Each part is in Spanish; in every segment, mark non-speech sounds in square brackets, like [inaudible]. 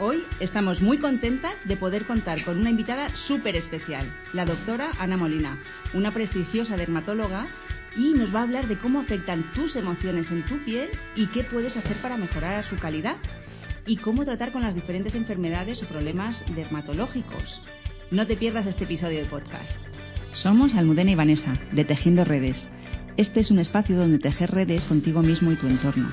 Hoy estamos muy contentas de poder contar con una invitada súper especial, la doctora Ana Molina, una prestigiosa dermatóloga y nos va a hablar de cómo afectan tus emociones en tu piel y qué puedes hacer para mejorar su calidad y cómo tratar con las diferentes enfermedades o problemas dermatológicos. No te pierdas este episodio de podcast. Somos Almudena y Vanessa, de Tejiendo Redes. Este es un espacio donde tejer redes contigo mismo y tu entorno.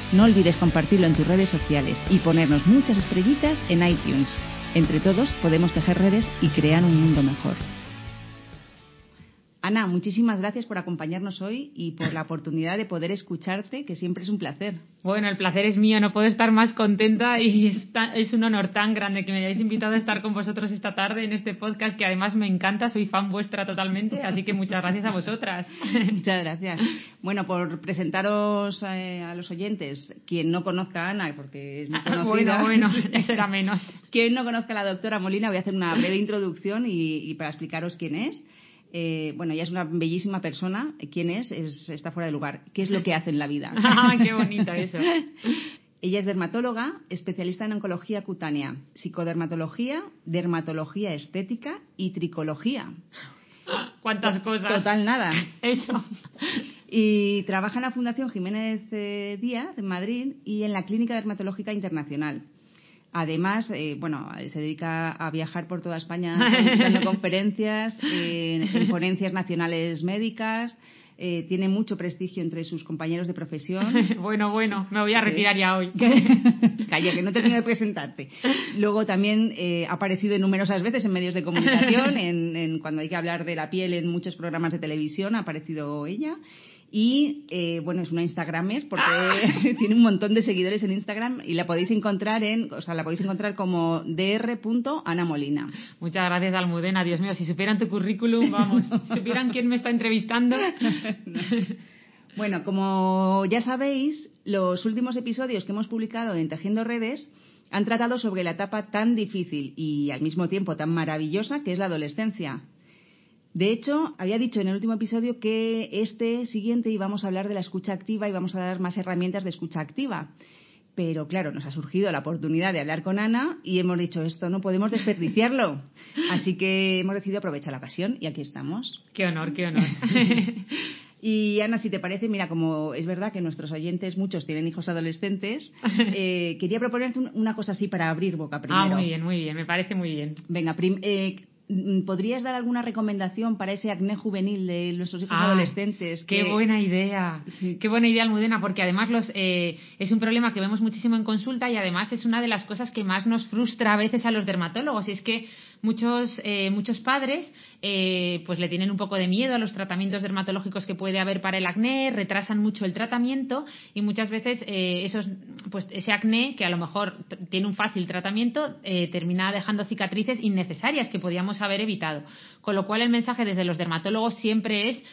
no olvides compartirlo en tus redes sociales y ponernos muchas estrellitas en iTunes. Entre todos podemos tejer redes y crear un mundo mejor. Ana, muchísimas gracias por acompañarnos hoy y por la oportunidad de poder escucharte, que siempre es un placer. Bueno, el placer es mío, no puedo estar más contenta y es, un honor tan grande que me hayáis invitado a estar con vosotros esta tarde en este podcast que además me encanta, soy fan vuestra totalmente, así que muchas gracias a vosotras. [laughs] Muchas gracias. Bueno, por presentaros eh, a los oyentes, quien no conozca a Ana, porque es muy conocida. bueno, bueno, [laughs] eso era menos. quien no conozca a la doctora Molina, voy a hacer una breve introducción y para explicaros quién es. Eh, bueno, ella es una bellísima persona. ¿Quién es? Está fuera de lugar. ¿Qué es lo que hace en la vida? [laughs] Ah, ¡Qué bonito eso! [laughs] Ella es dermatóloga, especialista en oncología cutánea, psicodermatología, dermatología estética y tricología. ¿Cuántas cosas? Total nada. [laughs] Eso. Y trabaja en la Fundación Jiménez eh, Díaz, en Madrid, y en la Clínica Dermatológica Internacional. Además, eh, bueno, se dedica a viajar por toda España [laughs] dando conferencias, en ponencias nacionales médicas. Eh, tiene mucho prestigio entre sus compañeros de profesión. [laughs] bueno, bueno, me voy a retirar ya hoy. [laughs] Calla, que no termino de presentarte. Luego también eh, ha aparecido numerosas veces en medios de comunicación, en, cuando hay que hablar de la piel en muchos programas de televisión, ha aparecido ella. Y eh, bueno, es una Instagramer porque ah. [laughs] tiene un montón de seguidores en Instagram y la podéis encontrar en, o sea, la podéis encontrar como dr.anamolina. Muchas gracias, Almudena. Dios mío, si supieran tu currículum, vamos, [laughs] si supieran quién me está entrevistando. [laughs] Bueno, como ya sabéis, los últimos episodios que hemos publicado en Tejiendo Redes han tratado sobre la etapa tan difícil y al mismo tiempo tan maravillosa que es la adolescencia. De hecho, había dicho en el último episodio que este siguiente íbamos a hablar de la escucha activa y vamos a dar más herramientas de escucha activa. Pero claro, nos ha surgido la oportunidad de hablar con Ana y hemos dicho esto, no podemos desperdiciarlo. [laughs] Así que hemos decidido aprovechar la ocasión y aquí estamos. Qué honor, qué honor. [laughs] Y Ana, si te parece, mira, como es verdad que nuestros oyentes, muchos tienen hijos adolescentes, [laughs] eh, quería proponerte una cosa así para abrir boca primero. Ah, muy bien, muy bien, me parece muy bien. Venga, eh, ¿Podrías dar alguna recomendación para ese acné juvenil de nuestros hijos ah, adolescentes? Qué buena idea, qué buena idea, Almudena, porque además los, eh, es un problema que vemos muchísimo en consulta y además es una de las cosas que más nos frustra a veces a los dermatólogos. Y es que muchos, eh, muchos padres eh, pues le tienen un poco de miedo a los tratamientos dermatológicos que puede haber para el acné, retrasan mucho el tratamiento y muchas veces eh, esos, pues ese acné, que a lo mejor tiene un fácil tratamiento, termina dejando cicatrices innecesarias que podíamos haber evitado. Con lo cual el mensaje desde los dermatólogos siempre es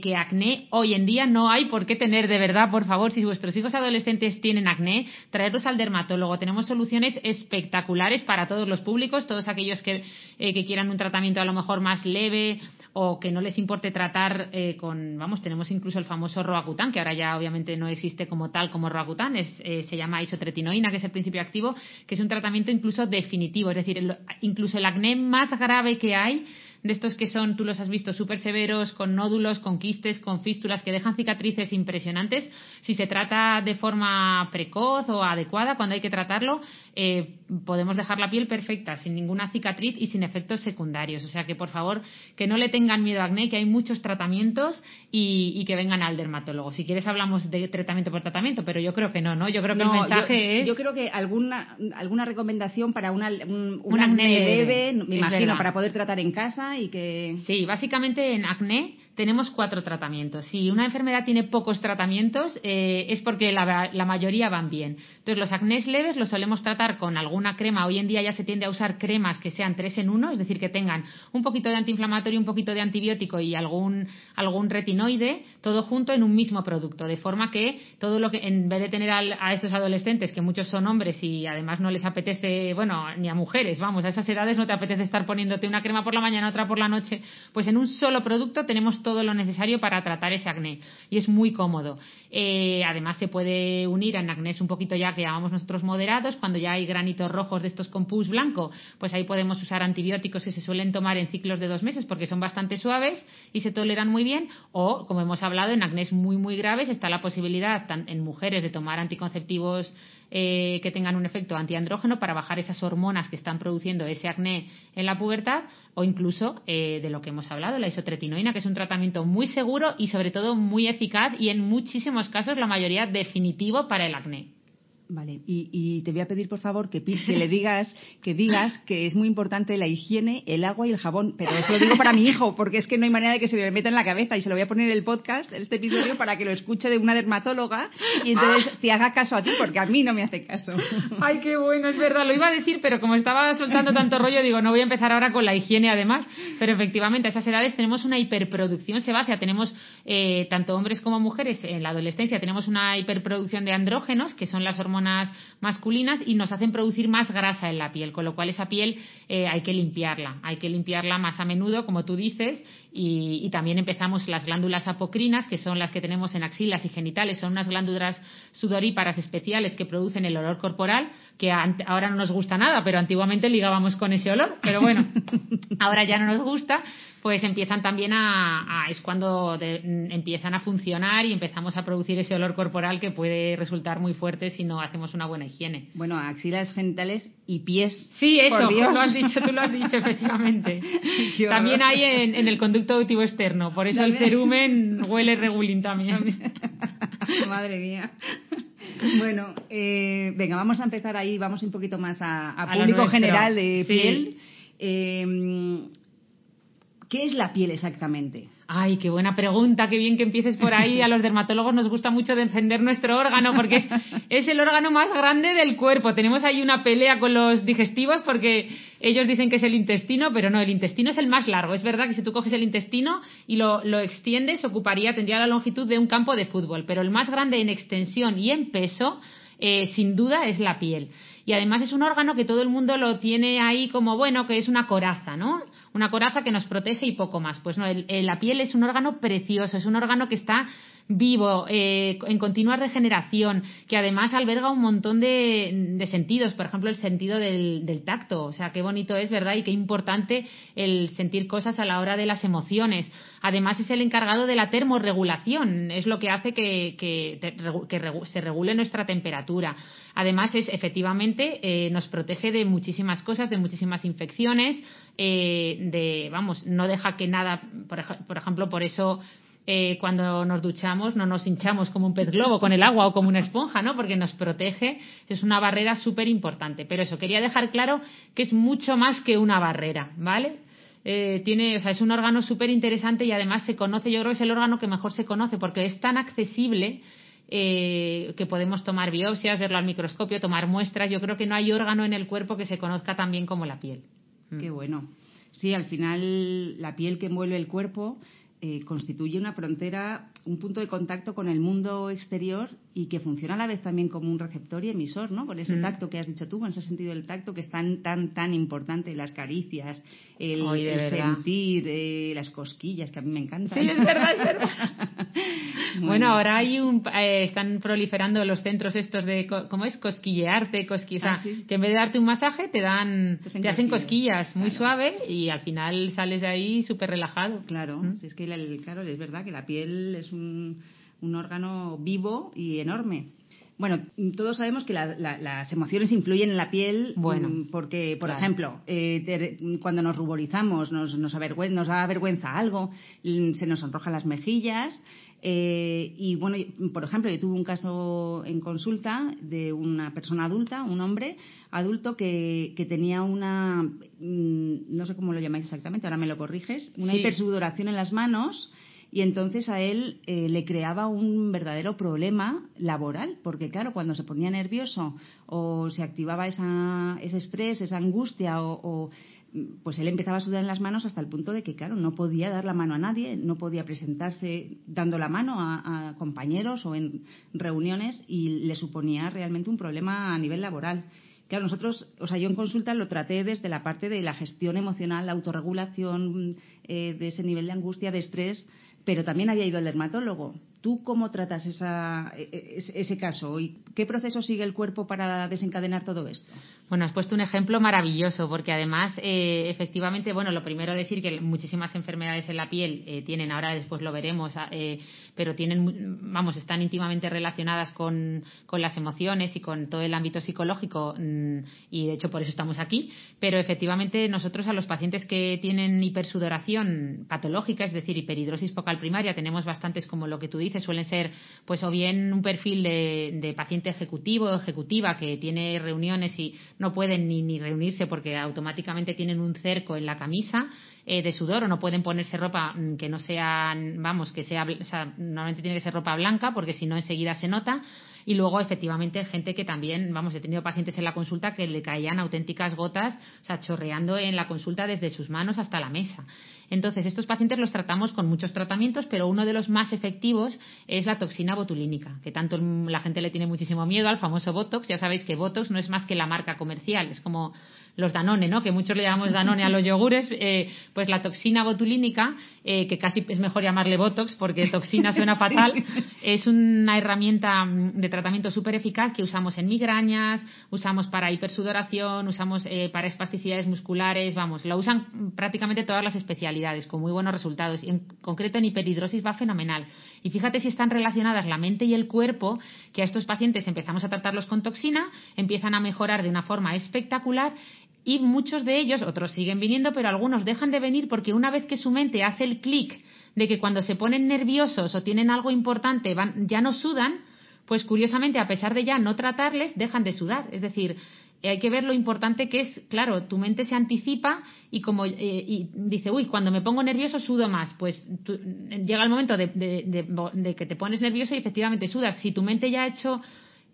que acné hoy en día no hay por qué tener de verdad, por favor, si vuestros hijos adolescentes tienen acné, traerlos al dermatólogo. Tenemos soluciones espectaculares para todos los públicos, todos aquellos que eh, quieran un tratamiento a lo mejor más leve o que no les importe tratar eh, con, vamos, tenemos incluso el famoso Roacutan, que ahora ya obviamente no existe como tal como Roacutan, es, eh, se llama isotretinoína, que es el principio activo, que es un tratamiento incluso definitivo, es decir, incluso el acné más grave que hay de estos que son, tú los has visto, súper severos, con nódulos, con quistes, con fístulas, que dejan cicatrices impresionantes. Si se trata de forma precoz o adecuada, cuando hay que tratarlo, eh, podemos dejar la piel perfecta, sin ninguna cicatriz y sin efectos secundarios. O sea que, por favor, que no le tengan miedo a acné, que hay muchos tratamientos y, que vengan al dermatólogo. Si quieres hablamos de tratamiento por tratamiento, pero yo creo que no, ¿no? Yo creo que el mensaje es... Yo creo que alguna, alguna recomendación para una, un, acné leve, me imagino, para poder tratar en casa y que... Sí, básicamente en acné tenemos cuatro tratamientos. Si una enfermedad tiene pocos tratamientos eh, es porque la, la, mayoría van bien. Entonces, los acnés leves los solemos tratar con alguna crema. Hoy en día ya se tiende a usar cremas que sean tres en uno, es decir, que tengan un poquito de antiinflamatorio, un poquito de antibiótico y algún, algún retinoide, todo junto en un mismo producto. De forma que todo lo que, en vez de tener a estos adolescentes, que muchos son hombres y además no les apetece, bueno, ni a mujeres, vamos, a esas edades no te apetece estar poniéndote una crema por la mañana, otra por la noche, pues en un solo producto tenemos todo lo necesario para tratar ese acné. Y es muy cómodo. Eh, además, se puede unir en acné un poquito ya que llamamos nosotros moderados, cuando ya hay granitos rojos de estos con pus blanco, pues ahí podemos usar antibióticos que se suelen tomar en ciclos de dos meses porque son bastante suaves y se toleran muy bien. O, como hemos hablado, en acné muy, muy graves está la posibilidad en mujeres de tomar anticonceptivos eh, que tengan un efecto antiandrógeno para bajar esas hormonas que están produciendo ese acné en la pubertad o incluso eh, de lo que hemos hablado, la isotretinoína, que es un tratamiento muy seguro y sobre todo muy eficaz y en muchísimos casos la mayoría definitivo para el acné. Vale, y, te voy a pedir por favor que, que le digas que digas que es muy importante la higiene, el agua y el jabón, pero eso lo digo para mi hijo, porque es que no hay manera de que se me meta en la cabeza y se lo voy a poner en el podcast, este episodio, para que lo escuche de una dermatóloga y entonces te haga caso a ti, porque a mí no me hace caso. Ay, qué bueno, es verdad, lo iba a decir, pero como estaba soltando tanto rollo, digo, no voy a empezar ahora con la higiene además, pero efectivamente a esas edades tenemos una hiperproducción sebácea, tenemos eh, tanto hombres como mujeres en la adolescencia tenemos una hiperproducción de andrógenos, que son las hormonas hormonas masculinas y nos hacen producir más grasa en la piel, con lo cual esa piel eh, hay que limpiarla, hay que limpiarla más a menudo, como tú dices, y, también empezamos las glándulas apocrinas, que son las que tenemos en axilas y genitales, son unas glándulas sudoríparas especiales que producen el olor corporal, que ahora no nos gusta nada, pero antiguamente ligábamos con ese olor, pero bueno, [laughs] ahora ya no nos gusta, pues empiezan también a, es cuando empiezan a funcionar y empezamos a producir ese olor corporal que puede resultar muy fuerte si no hacemos una buena higiene. Bueno, axilas genitales y pies. Sí, eso, lo has dicho, tú lo has dicho, efectivamente. [laughs] también hay en, el conducto auditivo externo, por eso el cerumen huele regulín también. [laughs] Madre mía. Bueno, eh, venga, vamos a empezar ahí, vamos un poquito más a, público general de piel. Eh, ¿Qué es la piel exactamente? Ay, qué buena pregunta, qué bien que empieces por ahí. A los dermatólogos nos gusta mucho defender nuestro órgano porque es, es, el órgano más grande del cuerpo. Tenemos ahí una pelea con los digestivos porque ellos dicen que es el intestino, pero no, el intestino es el más largo. Es verdad que si tú coges el intestino y lo, lo extiendes, ocuparía, tendría la longitud de un campo de fútbol, pero el más grande en extensión y en peso, eh, sin duda, es la piel. Y además es un órgano que todo el mundo lo tiene ahí como, bueno, que es una coraza, ¿no? una coraza que nos protege y poco más. Pues no, la piel es un órgano precioso, es un órgano que está vivo, eh, en continua regeneración, que además alberga un montón de, sentidos, por ejemplo, el sentido del, tacto. O sea, qué bonito es, ¿verdad? Y qué importante el sentir cosas a la hora de las emociones. Además, es el encargado de la termorregulación, es lo que hace que, se regule nuestra temperatura. Además, es efectivamente eh, nos protege de muchísimas cosas, de muchísimas infecciones, eh, de, vamos, no deja que nada, por ejemplo, por eso eh, cuando nos duchamos no nos hinchamos como un pez globo con el agua o como una esponja, ¿no? Porque nos protege, es una barrera súper importante. Pero eso, quería dejar claro que es mucho más que una barrera, ¿vale? Eh, tiene, o sea, es un órgano súper interesante y además se conoce, yo creo que es el órgano que mejor se conoce porque es tan accesible eh, que podemos tomar biopsias, verlo al microscopio, tomar muestras. Yo creo que no hay órgano en el cuerpo que se conozca tan bien como la piel. Qué bueno. Sí, al final la piel que envuelve el cuerpo eh, constituye una frontera, un punto de contacto con el mundo exterior y que funciona a la vez también como un receptor y emisor, ¿no? Con ese mm. tacto que has dicho tú, con ese sentido del tacto que es tan, tan, tan importante, las caricias, el, sentir, eh, las cosquillas, que a mí me encantan. Sí, es verdad, es verdad. [laughs] bueno. ahora hay un, eh, están proliferando los centros estos de, ¿cómo es? Cosquillearte, cosquillas. Ah, que en vez de darte un masaje te dan, te hacen, cosquillas, muy suave y al final sales de ahí súper relajado. Claro, ¿Mm? si es que claro, es verdad que la piel es un, órgano vivo y enorme. Bueno, todos sabemos que las emociones influyen en la piel. Bueno, mm, porque, por ejemplo, eh, cuando nos ruborizamos, nos, nos, nos da vergüenza algo, mm, se nos sonrojan las mejillas. Eh, y bueno, por ejemplo, yo tuve un caso en consulta de una persona adulta, un hombre adulto que, que tenía una, mm, no sé cómo lo llamáis exactamente, ahora me lo corriges, una hipersudoración en las manos y entonces a él eh, le creaba un verdadero problema laboral, porque claro, cuando se ponía nervioso o se activaba esa, ese estrés, esa angustia o, pues él empezaba a sudar en las manos hasta el punto de que, claro, no podía dar la mano a nadie, no podía presentarse dando la mano a, a, compañeros o en reuniones y le suponía realmente un problema a nivel laboral. Claro, nosotros, o sea, yo en consulta lo traté desde la parte de la gestión emocional, la autorregulación, eh, de ese nivel de angustia, de estrés, pero también había ido al dermatólogo. ¿Tú cómo tratas esa, e, e, ese caso? ¿Y qué proceso sigue el cuerpo para desencadenar todo esto? Bueno, has puesto un ejemplo maravilloso, porque además, eh, efectivamente, bueno, lo primero decir que muchísimas enfermedades en la piel eh, tienen, ahora después lo veremos, eh, pero tienen, vamos, están íntimamente relacionadas con, con, las emociones y con todo el ámbito psicológico, mm, y de hecho por eso estamos aquí. Pero efectivamente, nosotros a los pacientes que tienen hipersudoración patológica, es decir, hiperhidrosis focal primaria, tenemos bastantes, como lo que tú dices, suelen ser pues o bien un perfil de, paciente ejecutivo o ejecutiva que tiene reuniones y no pueden ni, ni reunirse porque automáticamente tienen un cerco en la camisa eh, de sudor o no pueden ponerse ropa mm, que no sean, vamos, que sea, o sea, normalmente tiene que ser ropa blanca porque si no enseguida se nota y luego, efectivamente, gente que también, vamos, he tenido pacientes en la consulta que le caían auténticas gotas, o sea, chorreando en la consulta desde sus manos hasta la mesa. Entonces, estos pacientes los tratamos con muchos tratamientos, pero uno de los más efectivos es la toxina botulínica, que tanto la gente le tiene muchísimo miedo al famoso Botox. Ya sabéis que Botox no es más que la marca comercial, es como los Danone, ¿no? Que muchos le llamamos Danone a los [laughs] yogures, eh, pues la toxina botulínica, eh, que casi es mejor llamarle Botox porque toxina suena [laughs] fatal, es una herramienta mm, de tratamiento súper eficaz que usamos en migrañas, usamos para hipersudoración, usamos eh, para espasticidades musculares, vamos, la usan prácticamente todas las especialidades con muy buenos resultados. En concreto en hiperhidrosis va fenomenal. Y fíjate si están relacionadas la mente y el cuerpo, que a estos pacientes empezamos a tratarlos con toxina, empiezan a mejorar de una forma espectacular y muchos de ellos, otros siguen viniendo, pero algunos dejan de venir porque una vez que su mente hace el clic de que cuando se ponen nerviosos o tienen algo importante van, ya no sudan, pues curiosamente, a pesar de ya no tratarles, dejan de sudar. Es decir, hay que ver lo importante que es, claro, tu mente se anticipa y como eh, y dice, uy, cuando me pongo nervioso sudo más. Pues llega el momento de, de, que te pones nervioso y efectivamente sudas. Si tu mente ya ha hecho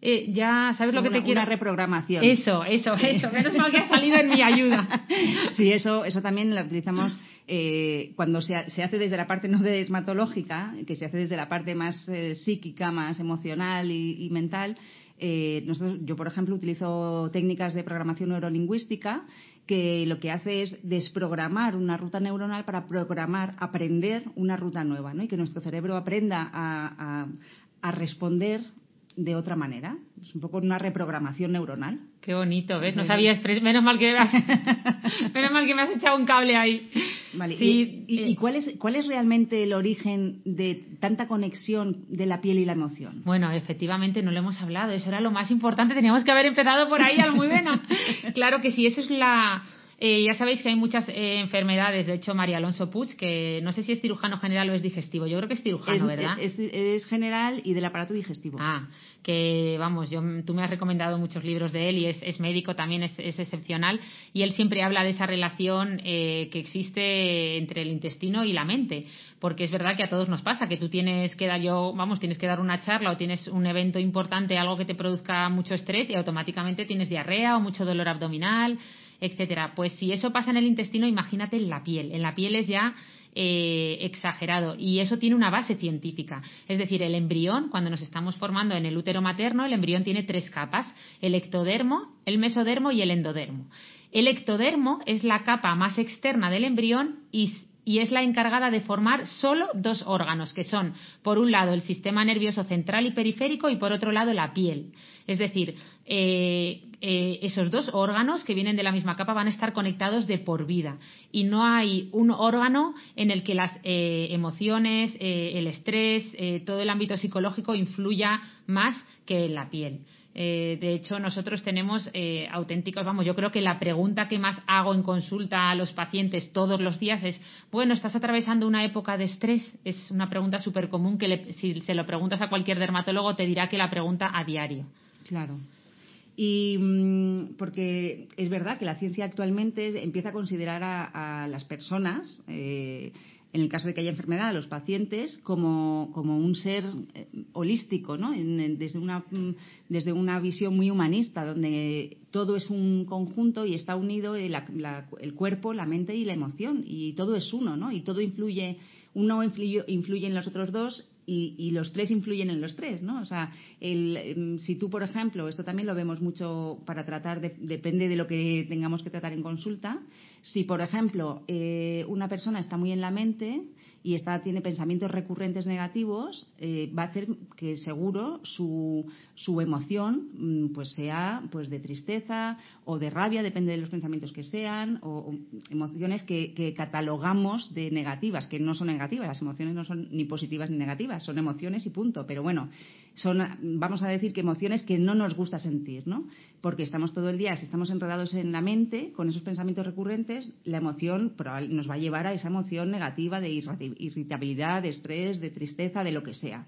eh, ya sabes lo que te quiero. Una reprogramación. Eso, eso, eso. Menos mal que ha salido en mi ayuda. [laughs] sí, eso, eso también lo utilizamos eh, cuando se, hace desde la parte no dermatológica, que se hace desde la parte más eh, psíquica, más emocional y, mental. nosotros, yo, por ejemplo, utilizo técnicas de programación neurolingüística que lo que hace es desprogramar una ruta neuronal para programar, aprender una ruta nueva, ¿no? Y que nuestro cerebro aprenda a, a responder de otra manera. Es un poco una reprogramación neuronal. Qué bonito, ¿ves? No sabías, menos mal que me has, [laughs] menos mal que me has echado un cable ahí. Vale. ¿Y, y, cuál, es, cuál es realmente el origen de tanta conexión de la piel y la emoción? Bueno, efectivamente no lo hemos hablado. Eso era lo más importante. Teníamos que haber empezado por ahí, Almudena. [laughs] claro que sí, eso es la eh, ya sabéis que hay muchas eh, enfermedades, de hecho María Alonso Puig, que no sé si es cirujano general o es digestivo, yo creo que es cirujano, ¿verdad? Es, general y del aparato digestivo. Ah, que vamos, yo, tú me has recomendado muchos libros de él y es, médico, también es, excepcional, y él siempre habla de esa relación eh, que existe entre el intestino y la mente, porque es verdad que a todos nos pasa, que tú tienes que dar, yo, vamos, tienes que dar una charla o tienes un evento importante, algo que te produzca mucho estrés y automáticamente tienes diarrea o mucho dolor abdominal etcétera. Pues si eso pasa en el intestino, imagínate en la piel. En la piel es ya eh, exagerado y eso tiene una base científica. Es decir, el embrión, cuando nos estamos formando en el útero materno, el embrión tiene tres capas, el ectodermo, el mesodermo y el endodermo. El ectodermo es la capa más externa del embrión y y es la encargada de formar solo dos órganos, que son, por un lado, el sistema nervioso central y periférico y por otro lado, la piel. Es decir, eh, eh, esos dos órganos que vienen de la misma capa van a estar conectados de por vida y no hay un órgano en el que las eh, emociones, el estrés, todo el ámbito psicológico influya más que en la piel. Eh, de hecho, nosotros tenemos eh, auténticos, vamos, yo creo que la pregunta que más hago en consulta a los pacientes todos los días es, bueno, ¿estás atravesando una época de estrés? Es una pregunta súper común que si se lo preguntas a cualquier dermatólogo te dirá que la pregunta a diario. Claro. Y mm, porque es verdad que la ciencia actualmente empieza a considerar a, las personas eh, en el caso de que haya enfermedad, a los pacientes como, como un ser eh, holístico, ¿no? desde, una, mm, desde una visión muy humanista, donde todo es un conjunto y está unido el, el cuerpo, la mente y la emoción, y todo es uno, ¿no? Y todo influye, uno influye, influye en los otros dos y, los tres influyen en los tres, ¿no? O sea, em, si tú, por ejemplo, esto también lo vemos mucho para tratar, depende de lo que tengamos que tratar en consulta, si, por ejemplo, eh, una persona está muy en la mente, y está, tiene pensamientos recurrentes negativos, eh, va a hacer que seguro su, su emoción mm, pues sea pues de tristeza o de rabia, depende de los pensamientos que sean, o, emociones que, que, catalogamos de negativas, que no son negativas. Las emociones no son ni positivas ni negativas, son emociones y punto. Pero bueno, son, vamos a decir que emociones que no nos gusta sentir, ¿no? Porque estamos todo el día, si estamos enredados en la mente con esos pensamientos recurrentes, la emoción nos va a llevar a esa emoción negativa de irritabilidad, de estrés, de tristeza, de lo que sea.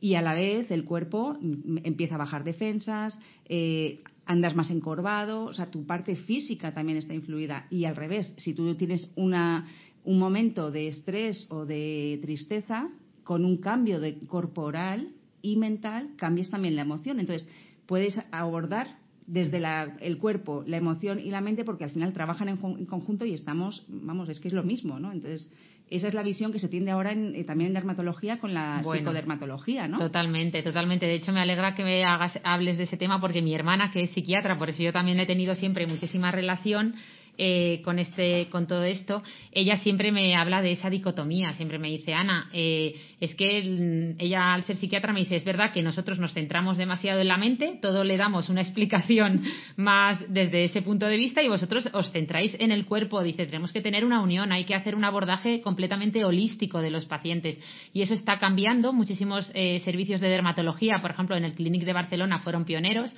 Y a la vez el cuerpo empieza a bajar defensas, eh, andas más encorvado, o sea, tu parte física también está influida. Y al revés, si tú tienes una, un momento de estrés o de tristeza, con un cambio de corporal, y mental, cambies también la emoción. Entonces, puedes abordar desde el cuerpo, la emoción y la mente, porque al final trabajan en, conjunto y estamos, vamos, es que es lo mismo, ¿no? Entonces, esa es la visión que se tiende ahora eh, también en dermatología con la psicodermatología, ¿no? Totalmente, totalmente. De hecho, me alegra que me hagas, hables de ese tema porque mi hermana, que es psiquiatra, por eso yo también he tenido siempre muchísima relación, eh, con, este, con todo esto, ella siempre me habla de esa dicotomía, siempre me dice, Ana, eh, es que ella al ser psiquiatra me dice, es verdad que nosotros nos centramos demasiado en la mente, todo le damos una explicación [laughs] más desde ese punto de vista y vosotros os centráis en el cuerpo, dice, tenemos que tener una unión, hay que hacer un abordaje completamente holístico de los pacientes y eso está cambiando, muchísimos eh, servicios de dermatología, por ejemplo, en el Clinic de Barcelona fueron pioneros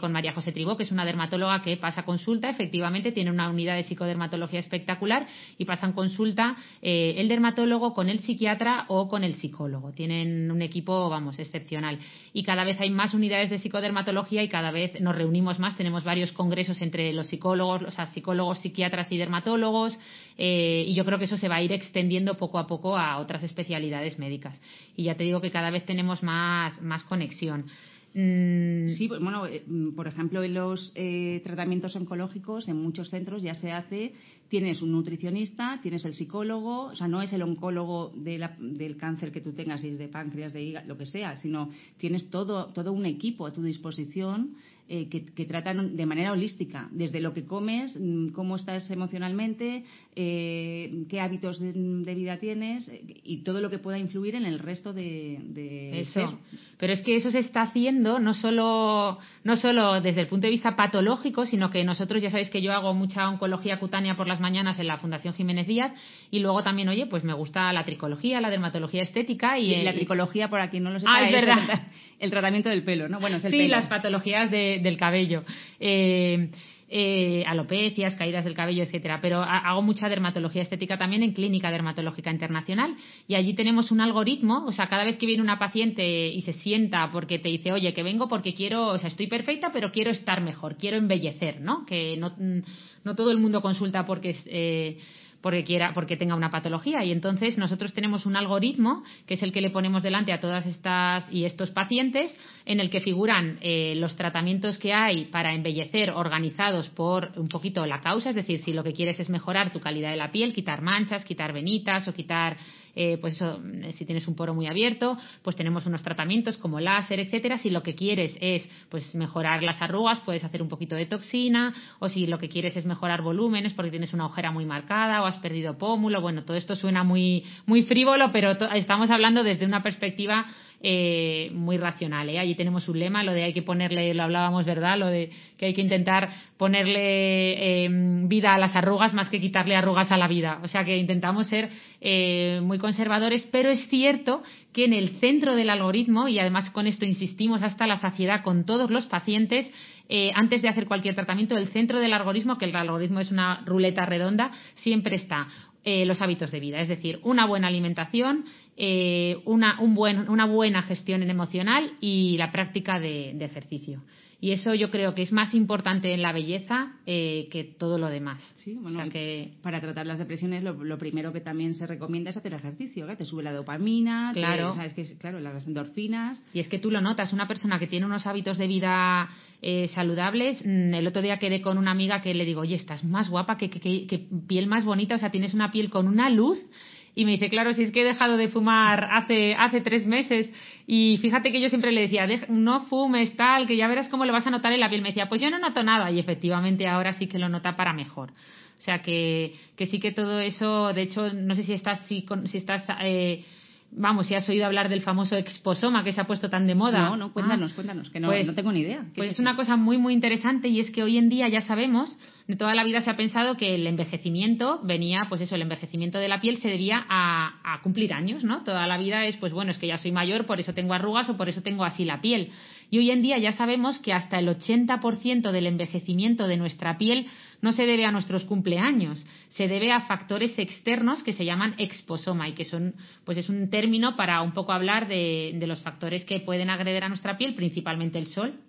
con María José Tribó, que es una dermatóloga que pasa consulta, efectivamente tiene una unidad de psicodermatología espectacular y pasan consulta eh, el dermatólogo con el psiquiatra o con el psicólogo. Tienen un equipo, vamos, excepcional. Y cada vez hay más unidades de psicodermatología y cada vez nos reunimos más. Tenemos varios congresos entre los psicólogos, o sea, psicólogos, psiquiatras y dermatólogos. Eh, y yo creo que eso se va a ir extendiendo poco a poco a otras especialidades médicas. Y ya te digo que cada vez tenemos más, más conexión. Mm, sí, pues, bueno, eh, mm, por ejemplo, en los eh, tratamientos oncológicos, en muchos centros ya se hace, tienes un nutricionista, tienes el psicólogo, o sea, no es el oncólogo del cáncer que tú tengas, si es de páncreas, de hígado, lo que sea, sino tienes todo, todo un equipo a tu disposición eh, que, tratan de manera holística, desde lo que comes, mm, cómo estás emocionalmente, eh, qué hábitos de, vida tienes eh, y todo lo que pueda influir en el resto de, eso. Pero es que eso se está haciendo no solo, no solo desde el punto de vista patológico, sino que nosotros ya sabéis que yo hago mucha oncología cutánea por las mañanas en la Fundación Jiménez Díaz y luego también, oye, pues me gusta la tricología, la dermatología estética y, la tricología, por aquí no lo sepa, ah, es, verdad. El, tratamiento del pelo, ¿no? Bueno, sí, las patologías de del cabello. Eh, eh, alopecias, caídas del cabello, etcétera. Pero hago mucha dermatología estética también en Clínica Dermatológica Internacional y allí tenemos un algoritmo, o sea, cada vez que viene una paciente y se sienta porque te dice, oye, que vengo porque quiero, o sea, estoy perfecta, pero quiero estar mejor, quiero embellecer, ¿no? Que no, no todo el mundo consulta porque. Eh, porque quiera, porque tenga una patología. Y entonces nosotros tenemos un algoritmo que es el que le ponemos delante a todas estas y estos pacientes, en el que figuran eh, los tratamientos que hay para embellecer organizados por un poquito la causa, es decir, si lo que quieres es mejorar tu calidad de la piel, quitar manchas, quitar venitas o quitar eh, pues eso, si tienes un poro muy abierto, pues tenemos unos tratamientos como láser, etcétera. Si lo que quieres es pues mejorar las arrugas, puedes hacer un poquito de toxina, o si lo que quieres es mejorar volúmenes porque tienes una ojera muy marcada o has perdido pómulo, bueno, todo esto suena muy, muy frívolo, pero estamos hablando desde una perspectiva eh, muy racional. ¿eh? Allí tenemos un lema, lo de hay que ponerle, lo hablábamos, ¿verdad? Lo de que hay que intentar ponerle em, vida a las arrugas más que quitarle arrugas a la vida. O sea que intentamos ser eh, muy conservadores, pero es cierto que en el centro del algoritmo, y además con esto insistimos hasta la saciedad con todos los pacientes, eh, antes de hacer cualquier tratamiento, el centro del algoritmo, que el algoritmo es una ruleta redonda, siempre está eh, los hábitos de vida, es decir, una buena alimentación, eh, una, un buen, una buena gestión emocional y la práctica de ejercicio. Y eso yo creo que es más importante en la belleza eh, que todo lo demás. Sí, bueno, que... para tratar las depresiones lo, primero que también se recomienda es hacer ejercicio, que te sube la dopamina, claro, sabes que claro, las endorfinas. Y es que tú lo notas, una persona que tiene unos hábitos de vida eh, saludables, mm, el otro día quedé con una amiga que le digo, oye, estás más guapa, que, que piel más bonita, o sea, tienes una piel con una luz y me dice, claro, si es que he dejado de fumar hace, hace tres meses y fíjate que yo siempre le decía, no fumes tal, que ya verás cómo lo vas a notar en la piel. Me decía, pues yo no noto nada y efectivamente ahora sí que lo nota para mejor. O sea que, que sí que todo eso, de hecho, no sé si estás, si, si estás eh, Vamos, si has oído hablar del famoso exposoma que se ha puesto tan de moda. No, no, cuéntanos, ah, cuéntanos, que no, pues, no tengo ni idea. Pues es, una cosa muy, muy interesante y es que hoy en día ya sabemos, toda la vida se ha pensado que el envejecimiento venía, pues eso, el envejecimiento de la piel se debía a, cumplir años, ¿no? Toda la vida es, pues bueno, es que ya soy mayor, por eso tengo arrugas o por eso tengo así la piel. Y hoy en día ya sabemos que hasta el 80% del envejecimiento de nuestra piel no se debe a nuestros cumpleaños, se debe a factores externos que se llaman exposoma y que son, pues es un término para un poco hablar de, los factores que pueden agreder a nuestra piel, principalmente el sol.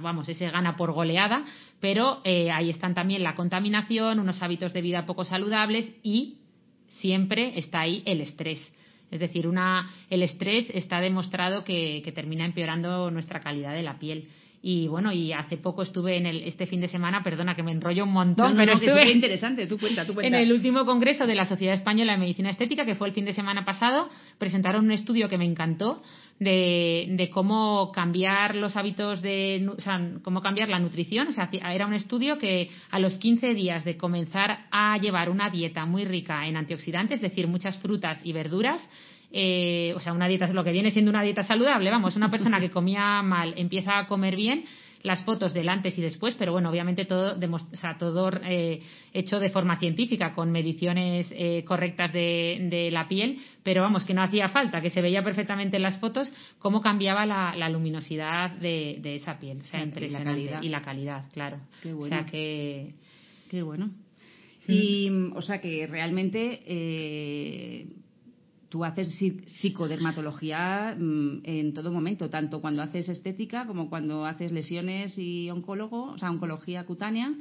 Vamos, ese gana por goleada, pero eh, ahí están también la contaminación, unos hábitos de vida poco saludables y siempre está ahí el estrés. Es decir, una, el estrés está demostrado que, termina empeorando nuestra calidad de la piel. Y bueno, y hace poco estuve en el, este fin de semana, perdona que me enrollo un montón, pero estuve interesante, tú cuenta, tú cuenta. en el último congreso de la Sociedad Española de Medicina Estética, que fue el fin de semana pasado, presentaron un estudio que me encantó de, de cómo cambiar los hábitos de, o sea, cómo cambiar la nutrición. O sea, era un estudio que a los 15 días de comenzar a llevar una dieta muy rica en antioxidantes, es decir, muchas frutas y verduras, eh, o sea, una dieta lo que viene siendo una dieta saludable, vamos, una persona que comía mal empieza a comer bien, las fotos del antes y después, pero bueno, obviamente todo, o sea, todo eh, hecho de forma científica, con mediciones eh, correctas de, la piel, pero vamos, que no hacía falta, que se veía perfectamente en las fotos cómo cambiaba la, luminosidad de, esa piel, o sea, y la calidad. Y la calidad, claro. Qué bueno. O sea que... Qué bueno. Y, o sea que realmente eh, tú haces psicodermatología mm, en todo momento, tanto cuando haces estética como cuando haces lesiones y oncólogo, o sea, oncología cutánea.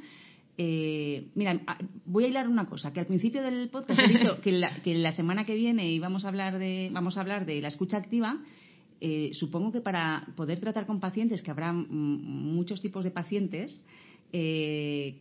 Eh, mira, ah, voy a hilar una cosa, que al principio del podcast he dicho que la, que la semana que viene íbamos a hablar de, vamos a hablar de la escucha activa. Eh, supongo que para poder tratar con pacientes, que habrá muchos tipos de pacientes, eh,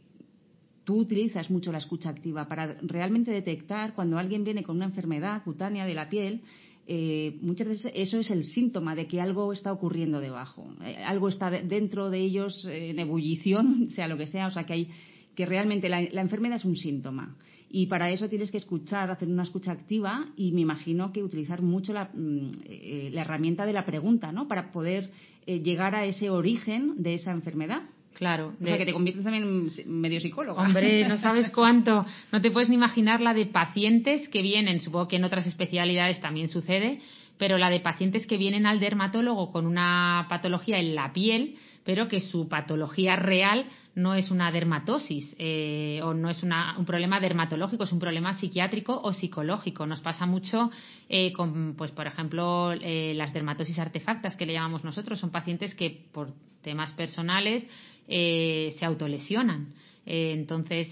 tú utilizas mucho la escucha activa para realmente detectar cuando alguien viene con una enfermedad cutánea de la piel, eh, muchas veces eso es el síntoma de que algo está ocurriendo debajo, eh, algo está dentro de ellos en ebullición, [laughs] sea lo que sea, o sea que hay que realmente la, enfermedad es un síntoma y para eso tienes que escuchar, hacer una escucha activa y me imagino que utilizar mucho la, mm, eh, la herramienta de la pregunta, ¿no? Para poder llegar a ese origen de esa enfermedad. Claro. O sea, que te conviertes también en medio psicólogo. Hombre, [laughs] no sabes cuánto. No te puedes ni imaginar la de pacientes que vienen, supongo que en otras especialidades también sucede, pero la de pacientes que vienen al dermatólogo con una patología en la piel, pero que su patología real no es una dermatosis eh, o no es un problema dermatológico, es un problema psiquiátrico o psicológico. Nos pasa mucho eh, con, pues, por ejemplo, eh, las dermatosis artefactas que le llamamos nosotros. Son pacientes que por temas personales eh, se autolesionan. Eh, entonces,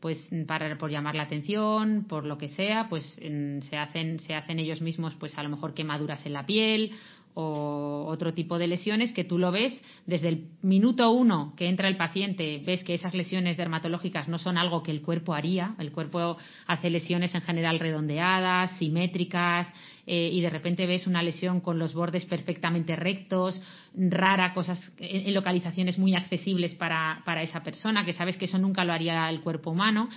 pues para, por llamar la atención, por lo que sea, pues se hacen, se hacen ellos mismos, pues a lo mejor quemaduras en la piel o otro tipo de lesiones que tú lo ves desde el minuto uno que entra el paciente, ves que esas lesiones dermatológicas no son algo que el cuerpo haría. El cuerpo hace lesiones en general redondeadas, simétricas, eh, y de repente ves una lesión con los bordes perfectamente rectos, rara, cosas en, localizaciones muy accesibles para, para esa persona, que sabes que eso nunca lo haría el cuerpo humano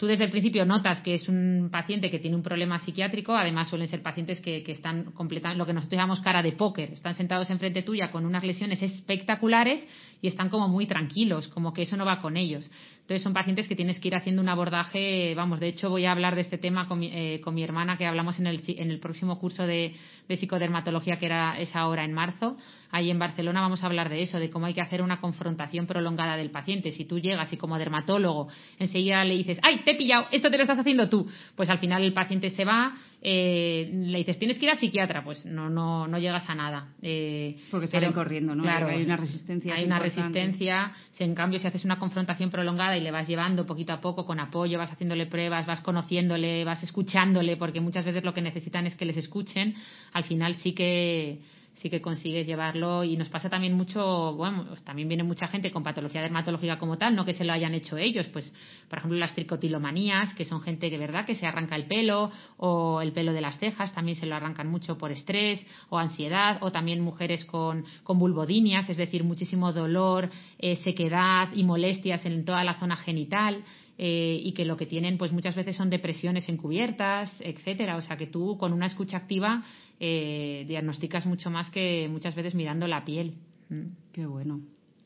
tú desde el principio notas que es un paciente que tiene un problema psiquiátrico, además suelen ser pacientes que, están completando lo que nosotros llamamos cara de póker, están sentados enfrente tuya con unas lesiones espectaculares y están como muy tranquilos, como que eso no va con ellos. Entonces son pacientes que tienes que ir haciendo un abordaje, vamos, de hecho voy a hablar de este tema con mi, eh, con mi hermana que hablamos en el, en el próximo curso de, de psicodermatología que era esa hora en marzo ahí en Barcelona. Vamos a hablar de eso, de cómo hay que hacer una confrontación prolongada del paciente. Si tú llegas y como dermatólogo enseguida le dices, ay, te he pillado, esto te lo estás haciendo tú, pues al final el paciente se va, eh, le dices, tienes que ir al psiquiatra, pues no, no, no llegas a nada. Eh, Porque salen corriendo, ¿no? Claro, hay una resistencia. Hay una resistencia. Si en cambio, si haces una confrontación prolongada y le vas llevando poquito a poco con apoyo, vas haciéndole pruebas, vas conociéndole, vas escuchándole, porque muchas veces lo que necesitan es que les escuchen, al final sí que sí que consigues llevarlo y nos pasa también mucho, bueno, pues también viene mucha gente con patología dermatológica como tal, no que se lo hayan hecho ellos, pues por ejemplo las tricotilomanías, que son gente que verdad que se arranca el pelo o el pelo de las cejas también se lo arrancan mucho por estrés o ansiedad o también mujeres con, con vulvodinias, es decir, muchísimo dolor, eh, sequedad y molestias en toda la zona genital. Eh, y que lo que tienen pues muchas veces son depresiones encubiertas, etcétera. O sea que tú con una escucha activa eh, diagnosticas mucho más que muchas veces mirando la piel. Mm. Qué bueno.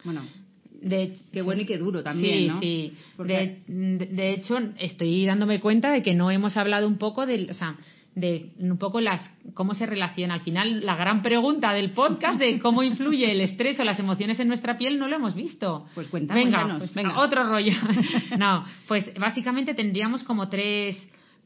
Bueno, de, qué bueno y qué duro también, ¿no? Sí, de, de, hecho, estoy dándome cuenta de que no hemos hablado un poco de, o sea, de un poco las cómo se relaciona. Al final, la gran pregunta del podcast de cómo influye el estrés o las emociones en nuestra piel no lo hemos visto. Pues cuéntanos. Venga, pues, venga. otro rollo. [laughs] no, pues básicamente tendríamos como tres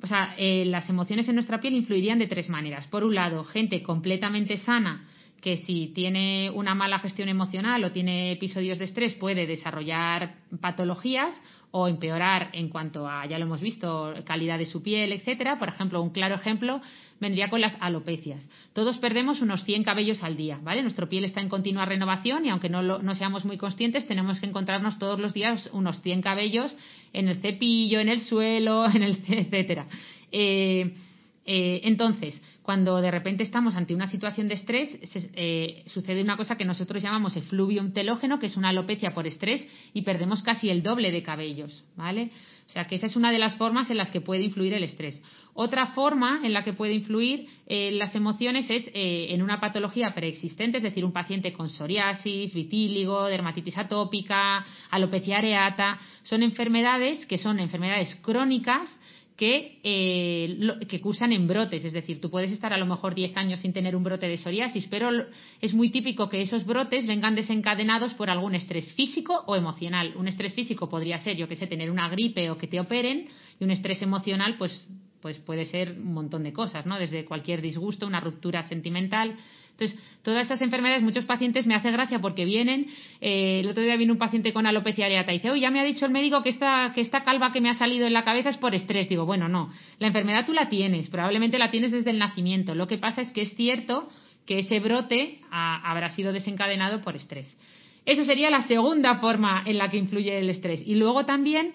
o sea, eh, las emociones en nuestra piel influirían de tres maneras. Por un lado, gente completamente sana que si tiene una mala gestión emocional o tiene episodios de estrés puede desarrollar patologías o empeorar en cuanto a, ya lo hemos visto, calidad de su piel, etcétera. Por ejemplo, un claro ejemplo vendría con las alopecias. Todos perdemos unos 100 cabellos al día, ¿vale? Nuestra piel está en continua renovación y aunque no, no seamos muy conscientes, tenemos que encontrarnos todos los días unos 100 cabellos en el cepillo, en el suelo, [laughs] en el etcétera. Eh, eh, entonces, cuando de repente estamos ante una situación de estrés, eh, sucede una cosa que nosotros llamamos efluvium telógeno, que es una alopecia por estrés, y perdemos casi el doble de cabellos, ¿vale? O sea que esa es una de las formas en las que puede influir el estrés. Otra forma en la que puede influir eh, las emociones es en una patología preexistente, es decir, un paciente con psoriasis, vitíligo, dermatitis atópica, alopecia areata. Son enfermedades que son enfermedades crónicas que, eh, que cursan en brotes. Es decir, tú puedes estar a lo mejor 10 años sin tener un brote de psoriasis, pero es muy típico que esos brotes vengan desencadenados por algún estrés físico o emocional. Un estrés físico podría ser, yo que sé, tener una gripe o que te operen, y un estrés emocional, pues, pues puede ser un montón de cosas, ¿no? Desde cualquier disgusto, una ruptura sentimental, entonces, todas esas enfermedades, muchos pacientes me hace gracia porque vienen, eh, el otro día vino un paciente con alopecia areata y dice, oye, ya me ha dicho el médico que esta, que esta calva que me ha salido en la cabeza es por estrés. Digo, bueno, no, la enfermedad tú la tienes, probablemente la tienes desde el nacimiento. Lo que pasa es que es cierto que ese brote habrá sido desencadenado por estrés. Esa sería la segunda forma en la que influye el estrés. Y luego también